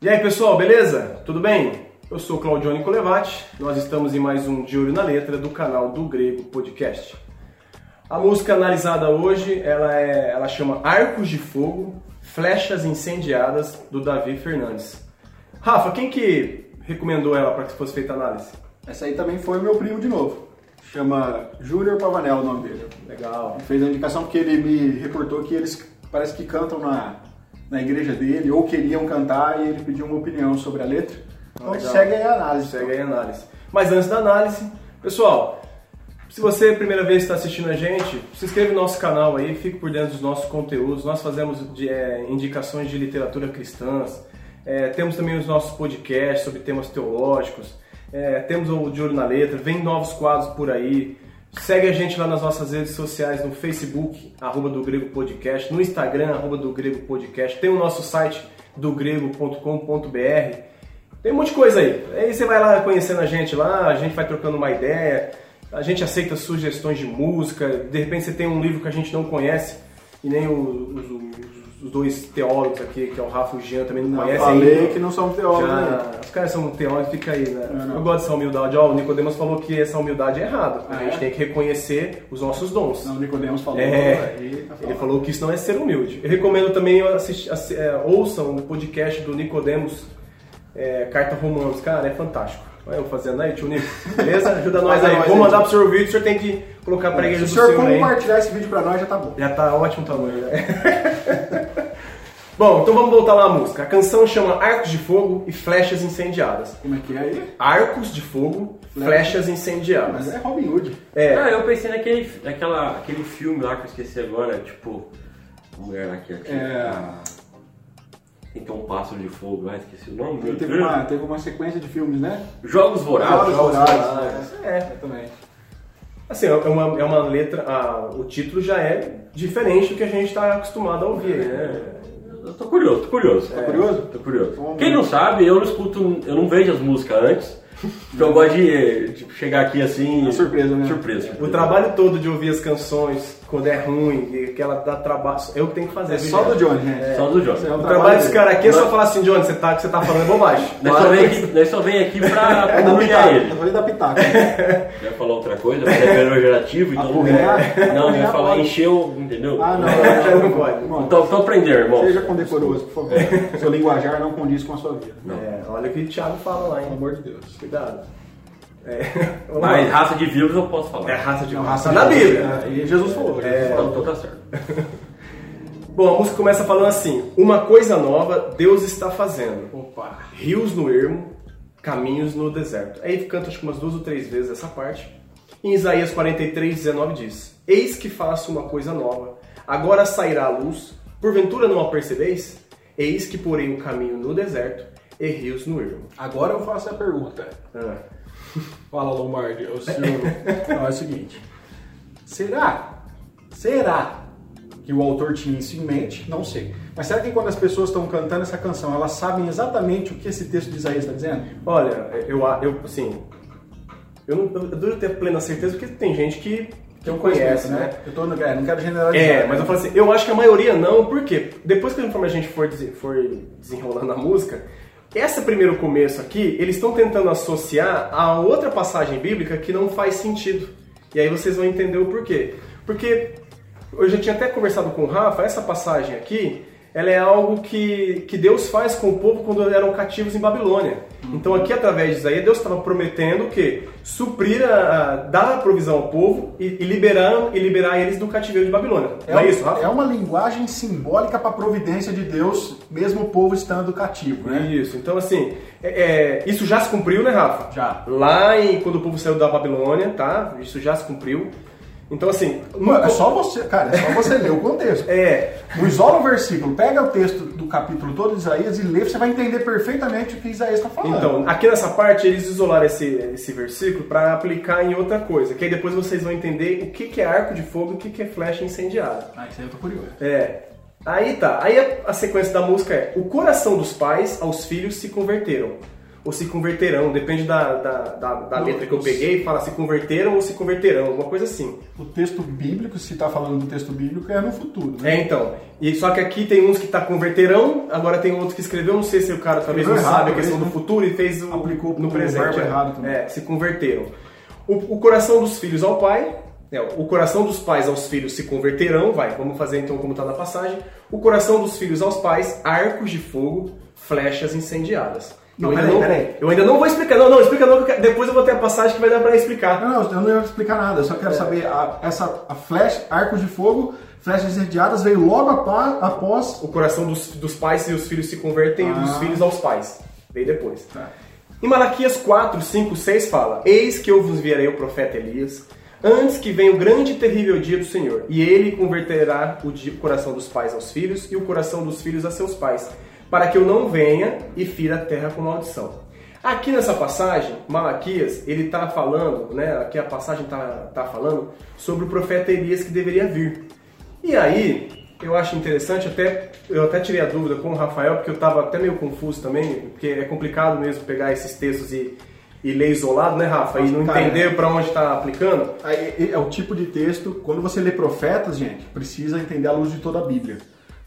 E aí pessoal, beleza? Tudo bem? Eu sou Claudione Colevati, nós estamos em mais um De Olho na Letra do canal do Grego Podcast. A música analisada hoje, ela, é, ela chama Arcos de Fogo, Flechas Incendiadas, do Davi Fernandes. Rafa, quem que recomendou ela para que fosse feita a análise? Essa aí também foi meu primo de novo. Chama Júnior Pavanel o nome dele. Legal. Fez a indicação porque ele me reportou que eles parece que cantam na, na igreja dele, ou queriam cantar, e ele pediu uma opinião sobre a letra. Então Legal. segue aí a análise. Segue aí a análise. Mas antes da análise, pessoal, se você é a primeira vez está assistindo a gente, se inscreve no nosso canal aí, fique por dentro dos nossos conteúdos. Nós fazemos de, é, indicações de literatura cristãs, é, temos também os nossos podcasts sobre temas teológicos, é, temos o De Olho na Letra, vem novos quadros por aí. Segue a gente lá nas nossas redes sociais, no Facebook, arroba do Grego Podcast, no Instagram, arroba do Grego Podcast, tem o nosso site do grego.com.br. Tem um monte de coisa aí. Aí você vai lá conhecendo a gente lá, a gente vai trocando uma ideia, a gente aceita sugestões de música, de repente você tem um livro que a gente não conhece, e nem os, os- dois teólogos aqui, que é o Rafa e o Jean, também não Eu conhecem. falei ainda. que não somos teólogos, né? Já, os caras são teólogos, fica aí, né? Não, não. Eu gosto dessa humildade. Ó, o Nicodemus falou que essa humildade é errado. A Ah, gente é? tem que reconhecer os nossos dons. Não, o Nicodemos falou. É, aí tá ele falando. falou que isso não é ser humilde. Eu recomendo também assistir, assi- é, ouçam o podcast do Nicodemos, é, Carta Romanos. Cara, é fantástico. Olha eu fazendo aí, tio Nico. Beleza? Ajuda nós aí. Vou mandar pro senhor o vídeo, o senhor tem que colocar pra igreja Se do o senhor senhor aí. compartilhar esse vídeo pra nós, já tá bom. Já tá ótimo o tamanho, né? Bom, então vamos voltar lá à música. A canção chama Arcos de Fogo e Flechas Incendiadas. Como é que é aí? Arcos de Fogo, Flechas Incendiadas. Mas é Robin Hood. É, Ah, eu pensei naquele, naquela, aquele filme lá que eu esqueci agora, tipo. Mulher lá que que- É. Tem que ter um pássaro de fogo lá, esqueci o nome. Teve Deus. uma, teve uma sequência de filmes, né? Jogos Vorazes. Jogos Vorazes, Vorazes, é. também. Assim, é uma, é uma letra. ah, o título já é diferente do que a gente está acostumado a ouvir, né? Eu tô curioso, tô curioso. Tá curioso? Tô curioso. Vamos Quem não sabe, eu não escuto, eu não vejo as músicas antes. Porque eu gosto de tipo, chegar aqui assim. Uma surpresa, né? Surpresa. O trabalho todo de ouvir as canções quando é ruim, e que ela dá trabalho. Eu que tenho que fazer. É só do Johnny, né? Só do Johnny. É O trabalho desse cara aqui é só falar assim, Johnny, você tá, o que você tá falando é bobagem. Nós só vem aqui, só vem aqui pra, É humilhar ele. Eu falei da pitaca. Ia falar outra coisa, mas é pejorativo, então não Apurrear? Não, Apurrear falar o. Entendeu? Ah, não. Não pode. Então, então aprender, irmão. Seja condecoroso, por favor. Seu linguajar não condiz com a sua vida. É, olha o que o Thiago fala lá, Pelo hein? amor de Deus. Cuidado. É, Mas lá. raça de vírus eu posso falar. É raça de Não, raça na Bíblia. É, E Jesus falou. É. Então, então tá certo. Bom, a música começa falando assim: Uma coisa nova Deus está fazendo. Opa. Rios no ermo, caminhos no deserto. Aí canta acho que umas duas ou três vezes essa parte. Em Isaías 43, 19 diz: Eis que faço uma coisa nova, agora sairá a luz, porventura não a percebeis? Eis que porei um caminho no deserto e rios no ermo. Agora eu faço a pergunta. Ah, Fala, Lombardi. O senhor... Não, é o seguinte. Será? Será que o autor tinha isso em mente? Não sei. Mas será que quando as pessoas estão cantando essa canção, elas sabem exatamente o que esse texto de Isaías está dizendo? Olha, eu, eu assim. Eu não eu duro ter plena certeza porque tem gente que, que um conhece, né? Eu tô, no- é, não quero generalizar. É, mas eu falo assim, eu acho que a maioria não, porque depois que conforme a gente for, for desenrolando a música, esse primeiro começo aqui, eles estão tentando associar a outra passagem bíblica que não faz sentido. E aí vocês vão entender o porquê. Porque eu já tinha até conversado com o Rafa, essa passagem aqui, ela é algo que, que Deus faz com o povo quando eram cativos em Babilônia. Então aqui através de Isaías, Deus estava prometendo que suprir, a, a- dar a provisão ao povo e, e liberar, e liberar eles do cativeiro de Babilônia. Não é, isso, Rafa? é uma linguagem simbólica para a providência de Deus, mesmo o povo estando cativo, né? Isso, então assim, é- é, isso já se cumpriu, né, Rafa? Já. Lá em, quando o povo saiu da Babilônia, tá? Isso já se cumpriu. Então assim, Mano, é só você, cara, é só você ler o contexto. é, Não Isola o versículo, pega o texto capítulo todo de Isaías e lê, você vai entender perfeitamente o que Isaías está falando. Então, aqui nessa parte eles isolaram esse, esse versículo para aplicar em outra coisa, que aí depois vocês vão entender o que, que é arco de fogo e o que, que é flecha incendiada. Ah, isso aí eu tô curioso. É. Aí tá, aí a, a sequência da música é: O coração dos pais aos filhos se converteram. Ou se converterão, depende da, da, da, da letra que eu peguei, fala se converteram ou se converterão, alguma coisa assim. O texto bíblico, se está falando do texto bíblico, é no futuro. Né? É, então. E só que aqui tem uns que tá converterão, agora tem outros que escreveu, não sei se o cara talvez não Escreveu sabe a errado, questão do né? futuro e fez o, Aplicou no presente. é. errado também. É, se converteram. O, o coração dos filhos ao pai, é, o coração dos pais aos filhos se converterão, vai, vamos fazer então como está na passagem. O coração dos filhos aos pais, arcos de fogo, flechas incendiadas. Não, eu, ainda peraí, não, peraí. eu ainda não vou explicar, não, não, explica não, depois eu vou ter a passagem que vai dar para explicar. Não, não, eu não ia explicar nada, eu só É. quero saber, a, essa a flecha, arcos de fogo, flechas incendiadas, veio logo após... O coração dos, dos pais e os filhos se convertem, e dos Ah. filhos aos pais. Veio depois. Tá. Em Malaquias 4, 5, 6 fala: Eis que eu vos enviarei o profeta Elias, antes que venha o grande e terrível dia do Senhor, e ele converterá o coração dos pais aos filhos e o coração dos filhos a seus pais, para que eu não venha e fira a terra com maldição. Aqui nessa passagem, Malaquias, ele está falando, né? Aqui a passagem está tá falando sobre o profeta Elias que deveria vir. E aí, eu acho interessante, até eu até tirei a dúvida com o Rafael, porque eu estava até meio confuso também, porque é complicado mesmo pegar esses textos e, e ler isolado, né, Rafa? E não entender para onde está aplicando. Aí, é o tipo de texto, quando você lê profetas, gente, precisa entender a luz de toda a Bíblia.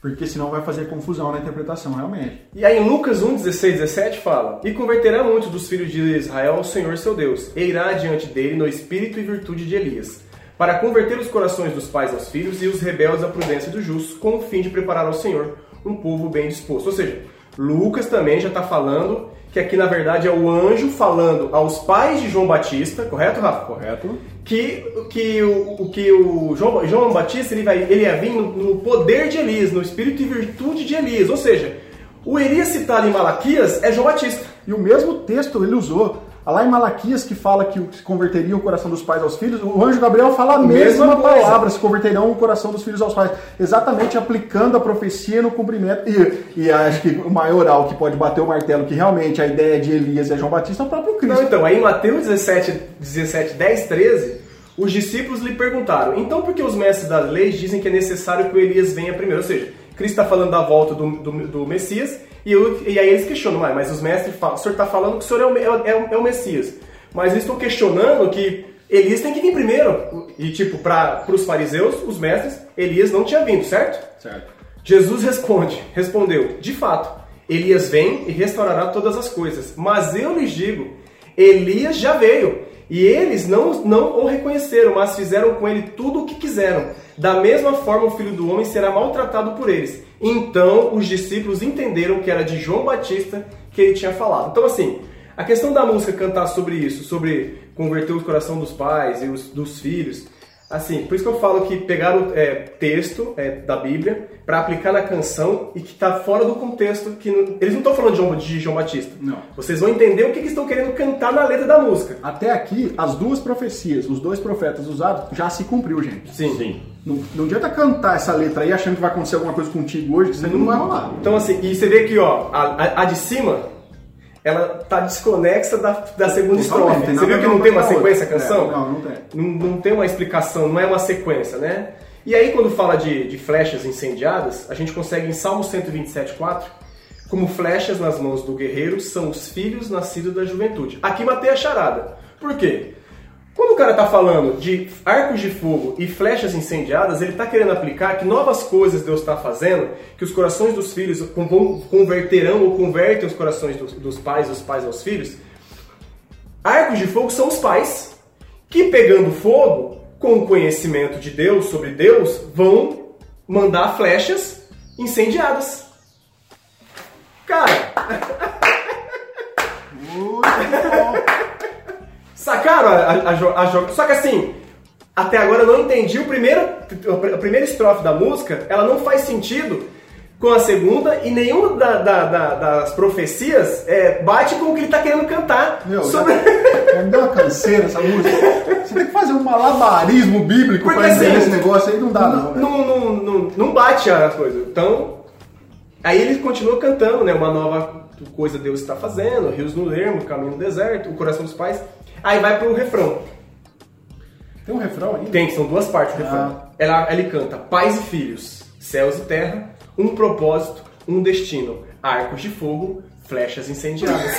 Porque senão vai fazer confusão na interpretação, realmente. E aí em Lucas 1, 16, 17 fala: E converterá muitos dos filhos de Israel ao Senhor seu Deus, e irá diante dele no espírito e virtude de Elias, para converter os corações dos pais aos filhos e os rebeldes à prudência dos justos, com o fim de preparar ao Senhor um povo bem disposto. Ou seja, Lucas também já está falando que aqui na verdade é o anjo falando aos pais de João Batista, correto, Rafa? Correto? que, que, o, que o João, João Batista ele, vai, ele ia vir no, no poder de Elias, no espírito e virtude de Elias. Ou seja, o Elias citado em Malaquias é João Batista. E o mesmo texto ele usou. Lá em Malaquias, que fala que se converteria o coração dos pais aos filhos, o anjo Gabriel fala a Mesma mesma coisa. palavra, se converterão o coração dos filhos aos pais. Exatamente aplicando a profecia no cumprimento. E, e acho que o maioral que pode bater o martelo, que realmente a ideia de Elias é João Batista, é o próprio Cristo. Não, então, aí em Mateus 17, 17, 10, 13, os discípulos lhe perguntaram: então por que os mestres das leis dizem que é necessário que o Elias venha primeiro? Ou seja, Cristo está falando da volta do, do, do Messias, e, eu- e aí eles questionam, "Mas- mas os mestres falam: o senhor está falando que o senhor é o, é é é o Messias. Mas eles estão questionando que Elias tem que vir primeiro. E, tipo, para os fariseus, os mestres, Elias não tinha vindo, certo? Certo. Jesus responde, respondeu, de fato, Elias vem e restaurará todas as coisas. Mas eu lhes digo, Elias já veio, e eles não, não o reconheceram, mas fizeram com ele tudo o que quiseram. Da mesma forma, o filho do homem será maltratado por eles. Então os discípulos entenderam que era de João Batista que ele tinha falado. Então, assim, a questão da música cantar sobre isso, sobre converter o coração dos pais e os, dos filhos, Assim, por isso que eu falo que pegaram é, texto é, da Bíblia para aplicar na canção e que tá fora do contexto. que não- Eles não estão falando de João, de João Batista. Não. Vocês vão entender o que, que estão querendo cantar na letra da música. Até aqui, as duas profecias, os dois profetas usados, já se cumpriu, gente. Sim. Sim. Não, não adianta cantar essa letra aí achando que vai acontecer alguma coisa contigo hoje, que isso aí não vai rolar. Então, assim, e você vê que ó, a, a- a de cima, ela tá desconexa da, da segunda Totalmente, estrofe. Você viu que não tem uma sequência a outra. canção? É, não, não tem. Não, não tem uma explicação, não é uma sequência, né? E aí, quando fala de, de flechas incendiadas, a gente consegue em Salmo 127,4, como flechas nas mãos do guerreiro são os filhos nascidos da juventude. Aqui matei a charada. Por quê? Quando o cara tá falando de arcos de fogo e flechas incendiadas, ele tá querendo aplicar que novas coisas Deus está fazendo, que os corações dos filhos converterão ou convertem os corações dos, dos pais, dos pais aos filhos. Arcos de fogo são os pais, que pegando fogo, com o conhecimento de Deus sobre Deus, vão mandar flechas incendiadas. Cara, Muito bom. Sacaram a, a, a, Só que assim, até agora eu não entendi o primeiro, a primeira estrofe da música, ela não faz sentido com a segunda e nenhuma da- da- da- das profecias é, bate com o que ele está querendo cantar. Meu, sobre... já, me deu uma canseira essa música. Você tem que fazer um malabarismo bíblico Porque pra entender assim, esse negócio aí, não dá não. velho. não, não, não, não bate as coisas. Então, aí ele continua cantando, né? Uma nova coisa Deus está fazendo, rios no ermo, caminho no deserto, o coração dos pais. Aí vai pro refrão. Tem um refrão aí? Tem, são duas partes do refrão. Ah. Ela, ele canta pais e filhos, céus e terra, um propósito, um destino, arcos de fogo, flechas incendiadas.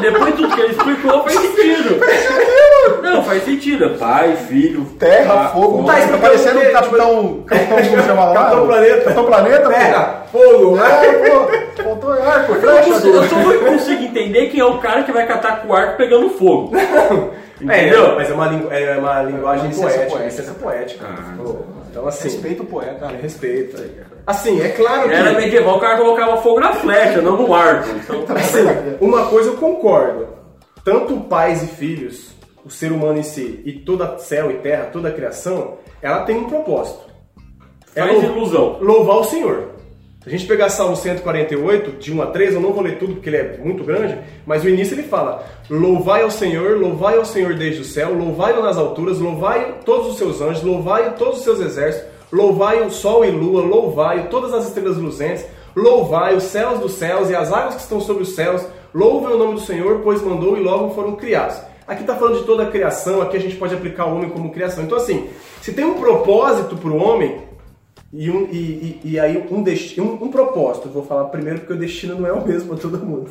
Depois de tudo que ele explicou, faz sentido. Não, faz sentido. Pai, filho, Terra, ah, fogo, Tá tá explicando parecendo o Capitão. Capitão, como chama lá? Capitão Planeta. Capitão Planeta, Terra, fogo, pô. É, pô. Faltou arco, Eu, flecha. consigo- eu só não consigo entender quem é o cara que vai catar com o arco pegando fogo. É, Entendeu? mas é uma, lingu- é uma linguagem Licença poética, poética. licença poética. Ah. Então assim, Respeita o poeta. respeita. Assim, é claro que... Era medieval, o cara colocava fogo na flecha, não no arco. Então, Assim, uma coisa eu concordo. Tanto pais e filhos, o ser humano em si, e toda céu e terra, toda a criação, ela tem um propósito. É faz lou- ilusão. louvar o Senhor. Se a gente pegar Salmo 148, de 1 a 3, eu não vou ler tudo porque ele é muito grande, mas o início ele fala: Louvai ao Senhor, louvai ao Senhor desde o céu, louvai-o nas alturas, louvai todos os seus anjos, louvai todos os seus exércitos, louvai o sol e lua, louvai todas as estrelas luzentes, louvai os céus dos céus e as águas que estão sobre os céus, louvem o nome do Senhor, pois mandou e logo foram criados. Aqui está falando de toda a criação, aqui a gente pode aplicar o homem como criação. Então, assim, se tem um propósito para o homem, e, um, e, e, aí um, destino, um, um propósito, vou falar primeiro porque o destino não é o mesmo para todo mundo.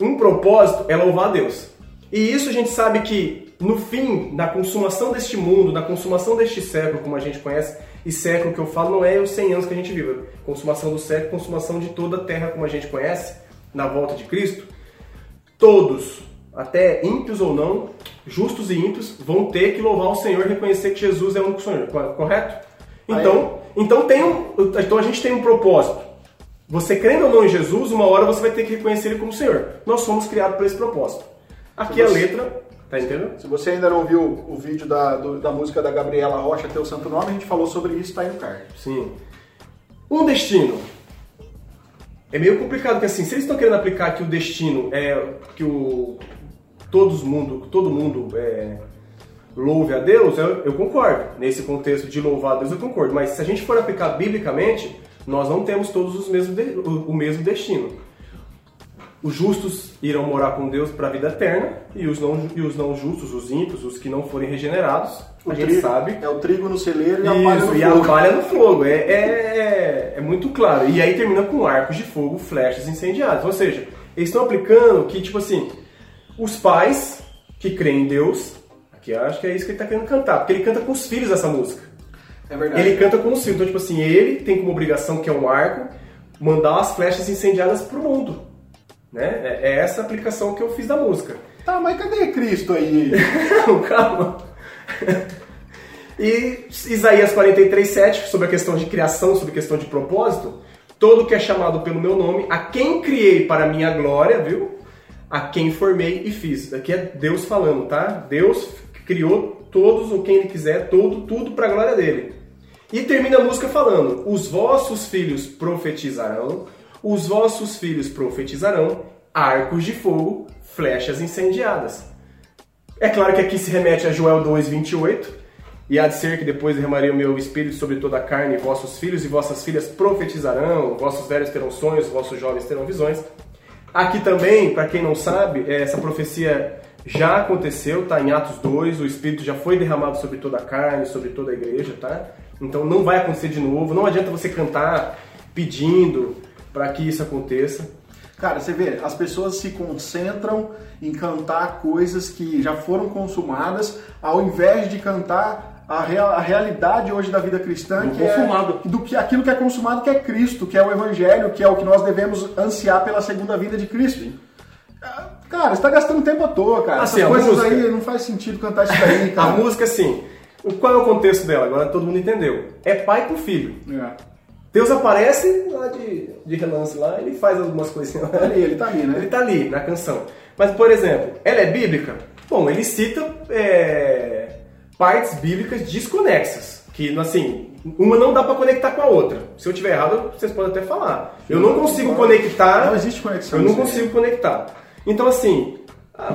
Um propósito é louvar a Deus. E isso a gente sabe que no fim, na consumação deste mundo, na consumação deste século, como a gente conhece, e século que eu falo não é os 100 anos que a gente vive, consumação do século, consumação de toda a terra como a gente conhece, na volta de Cristo, todos, até ímpios ou não, justos e ímpios, vão ter que louvar o Senhor e reconhecer que Jesus é o único Senhor, correto? Então, então, tem um, então a gente tem um propósito. Você crendo ou não em Jesus, uma hora você vai ter que reconhecer Ele como Senhor. Nós fomos criados para esse propósito. Aqui a você- letra, tá entendendo? Se você ainda não viu o vídeo da, do- da música da Gabriela Rocha, Teu Santo Nome, a gente falou sobre isso, tá aí no card. Sim. Um destino. É meio complicado, porque assim, se eles estão querendo aplicar que o destino é que o todos mundo, todo mundo é, louve a Deus, eu, eu concordo. Nesse contexto de louvar a Deus, eu concordo. Mas se a gente for aplicar biblicamente, nós não temos todos os mesmos de- o, o mesmo destino. Os justos irão morar com Deus para a vida eterna e os não, e os não justos, os ímpios, os que não forem regenerados, a gente trigo- sabe É o trigo no celeiro e a palha no e a fogo. palha no fogo. É, é, é, é muito claro. E aí termina com arcos de fogo, flechas incendiadas. Ou seja, eles estão aplicando que, tipo assim, os pais que creem em Deus, aqui eu acho que é isso que ele está querendo cantar, porque ele canta com os filhos essa música. É verdade. Ele canta com os filhos. Então, tipo assim, ele tem como obrigação, que é um arco, mandar as flechas incendiadas pro mundo. Né? É, é essa a aplicação que eu fiz da música. Tá, mas cadê Cristo aí? Não, calma. E Isaías 43, 7, sobre a questão de criação, sobre a questão de propósito. Todo que é chamado pelo meu nome, a quem criei para a minha glória, viu? A quem formei e fiz. Aqui é Deus falando, tá? Deus criou todos, ou quem ele quiser, todo, tudo para a glória dele. E termina a música falando: Os vossos filhos profetizarão, os vossos filhos profetizarão, arcos de fogo, flechas incendiadas. É claro que aqui se remete a Joel 2,28. E há de ser que depois derramarei o meu espírito sobre toda a carne, e vossos filhos e vossas filhas profetizarão, vossos velhos terão sonhos, vossos jovens terão visões. Aqui também, para quem não sabe, essa profecia já aconteceu, tá em Atos 2, o espírito já foi derramado sobre toda a carne, sobre toda a igreja, tá? Então não vai acontecer de novo, não adianta você cantar pedindo para que isso aconteça. Cara, você vê, as pessoas se concentram em cantar coisas que já foram consumadas, ao invés de cantar a, real- a realidade hoje da vida cristã, Do que consumado. é do que aquilo que é consumado, que é Cristo, que é o Evangelho, que é o que nós devemos ansiar pela segunda vinda de Cristo. Ah, Cara, você está gastando tempo à toa, cara. Assim, Essas a coisas música- aí não faz sentido cantar isso daí, A cara. música, assim, o- qual é o contexto dela? Agora todo mundo entendeu. É pai com filho. É. Deus aparece lá de, de relance lá, ele faz algumas coisinhas lá. Ali, ele tá ali, né? Ele tá ali na canção. Mas, por exemplo, ela é bíblica? Bom, ele cita é, partes bíblicas desconexas. Que, assim, uma não dá pra conectar com a outra. Se eu tiver errado, vocês podem até falar. Eu não consigo conectar. Não existe conexão Eu não consigo conectar. Então, assim,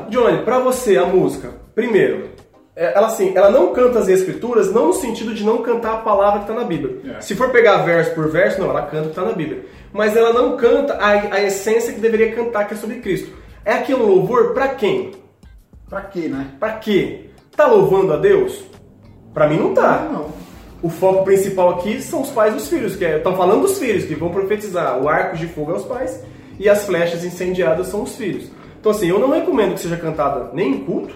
Johnny, pra você a música, primeiro, é, ela assim, ela não canta as escrituras, não no sentido de não cantar a palavra que está na Bíblia. É. Se for pegar verso por verso, não, ela canta o que está na Bíblia. Mas ela não canta a, a essência que deveria cantar, que é sobre Cristo. É aqui um louvor pra quem? Pra quê, né? Pra quê? Tá louvando a Deus? Pra mim não tá. Não. O foco principal aqui são os pais e os filhos, que estão falando dos filhos, que vão profetizar. O arco de fogo é os pais e as flechas incendiadas são os filhos. Então, assim, eu não recomendo que seja cantada nem em culto.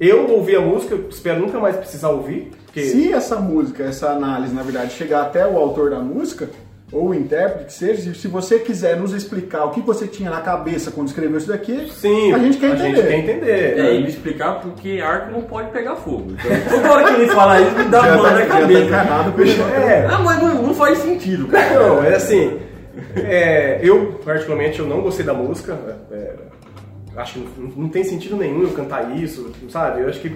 Eu ouvi a música, eu espero nunca mais precisar ouvir. Porque... Se essa música, essa análise, na verdade, chegar até o autor da música, ou o intérprete, que seja, se você quiser nos explicar o que você tinha na cabeça quando escreveu isso daqui, Sim, a gente quer a entender. gente quer entender. É, e me explicar porque arco não pode pegar fogo. Então, toda hora que ele fala isso, me dá uma tá- na tá cabeça. isso. É, Ah, mas não, não faz sentido, cara. Não, é assim. é, eu, particularmente, eu não gostei da música. é, acho que não, não tem sentido nenhum eu cantar isso, sabe? Eu acho que,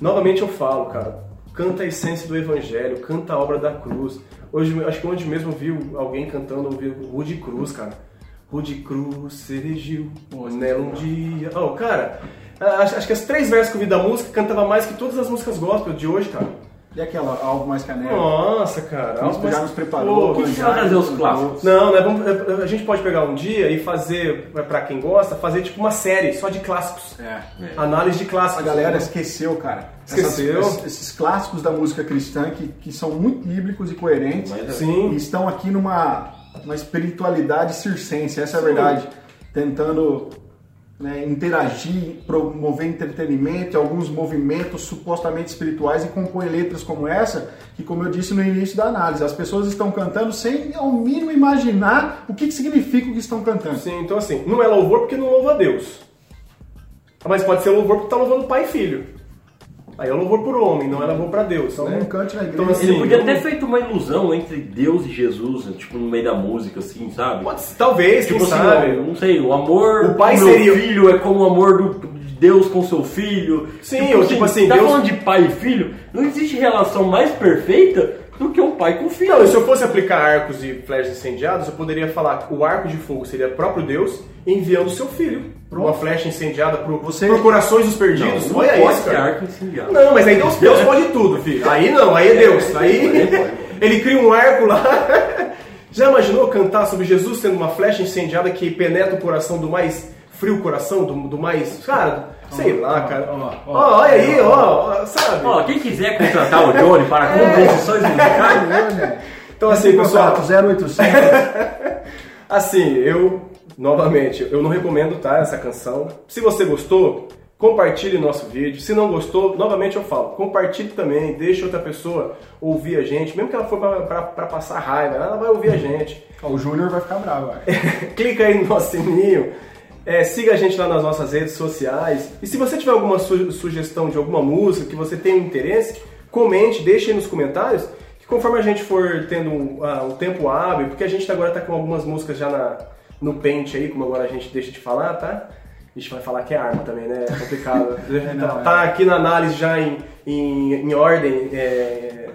novamente eu falo, cara, canta a essência do evangelho, canta a obra da cruz. Hoje, acho que ontem mesmo eu vi alguém cantando, eu vi o Rude Cruz, cara. Rude Cruz se erigiu nela um dia. Oh, cara, acho, acho que as três versos que eu vi da música cantava mais que todas as músicas gospel de hoje, cara. E aquela algo mais canela? Nossa, cara. Nós algo já mais- nos preparou. Pô, que vai trazer os clássicos? Não, né, vamos- a gente pode pegar um dia e fazer, pra quem gosta, fazer tipo uma série só de clássicos. É. Análise de A clássicos. galera esqueceu, cara. Esqueceu. Essas- esses clássicos da música cristã que, que são muito bíblicos e coerentes. Mas é. Sim. E estão aqui numa uma espiritualidade circense, essa é a Sim. verdade. Tentando né, interagir, promover entretenimento, alguns movimentos supostamente espirituais e compõe letras como essa, que como eu disse no início da análise, as pessoas estão cantando sem ao mínimo imaginar o que, que significa o que estão cantando. Sim, então assim, não é louvor porque não louva a Deus. Mas pode ser louvor porque tá louvando pai e filho. Aí é louvor por homem, não é louvor pra Deus. Então né? não cante na igreja. Então, assim, Ele podia não- ter feito uma ilusão entre Deus e Jesus, tipo, no meio da música, assim, sabe? Pode, talvez, Tipo quem assim, sabe. ó, não sei, o amor O pai do meu seria- filho é como o amor do, de Deus com seu filho. Sim, ou tipo assim, tá Deus- falando de pai e filho, não existe relação mais perfeita um pai com filho. Não, e se eu fosse aplicar arcos e flechas incendiados, eu poderia falar que o arco de fogo seria próprio Deus enviando seu filho. Uma flecha incendiada pro, Você- por corações dos perdidos. não Olha isso, ter cara. arco incendiado. Não, mas aí Deus, Deus pode tudo, filho. Aí não, aí é Deus. Aí ele cria um arco lá. Já imaginou cantar sobre Jesus sendo uma flecha incendiada que penetra o coração do mais frio coração, do, do mais. Cara, sei lá, cara. ó, Ó, ó, olha aí, ó, ó, sabe? Ó, quem quiser contratar o Johnny para composições musicais, Então, assim, pessoal. Contato 0800. Assim, eu, novamente, eu não recomendo, tá, essa canção. Se você gostou, compartilhe nosso vídeo. Se não gostou, novamente eu falo, compartilhe também, deixe outra pessoa ouvir a gente, mesmo que ela for pra passar raiva, ela vai ouvir a gente. O Júnior vai ficar bravo, vai. Clica aí no nosso sininho, é, siga a gente lá nas nossas redes sociais. E se você tiver alguma su- sugestão de alguma música que você tem interesse, comente, deixe aí nos comentários. Que conforme a gente for tendo um, ah, um tempo hábil, porque a gente agora tá com algumas músicas já na, no pente aí, como agora a gente deixa de falar, tá? A gente vai falar que é arma também, né? É complicado. não, tá, tá aqui na análise já em, em, em ordem é,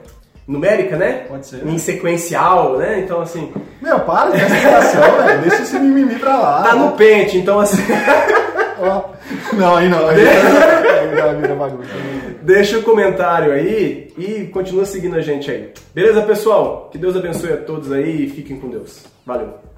numérica, né? Pode ser. Em sequencial, né? Então, assim, Meu, para explicação, velho. Deixa esse mimimi pra lá. tá no pente, então assim. Ó. Não, aí não. Aí vira bagunça. Deixa o comentário aí e continua seguindo a gente aí. Beleza, pessoal? Que Deus abençoe a todos aí e fiquem com Deus. Valeu.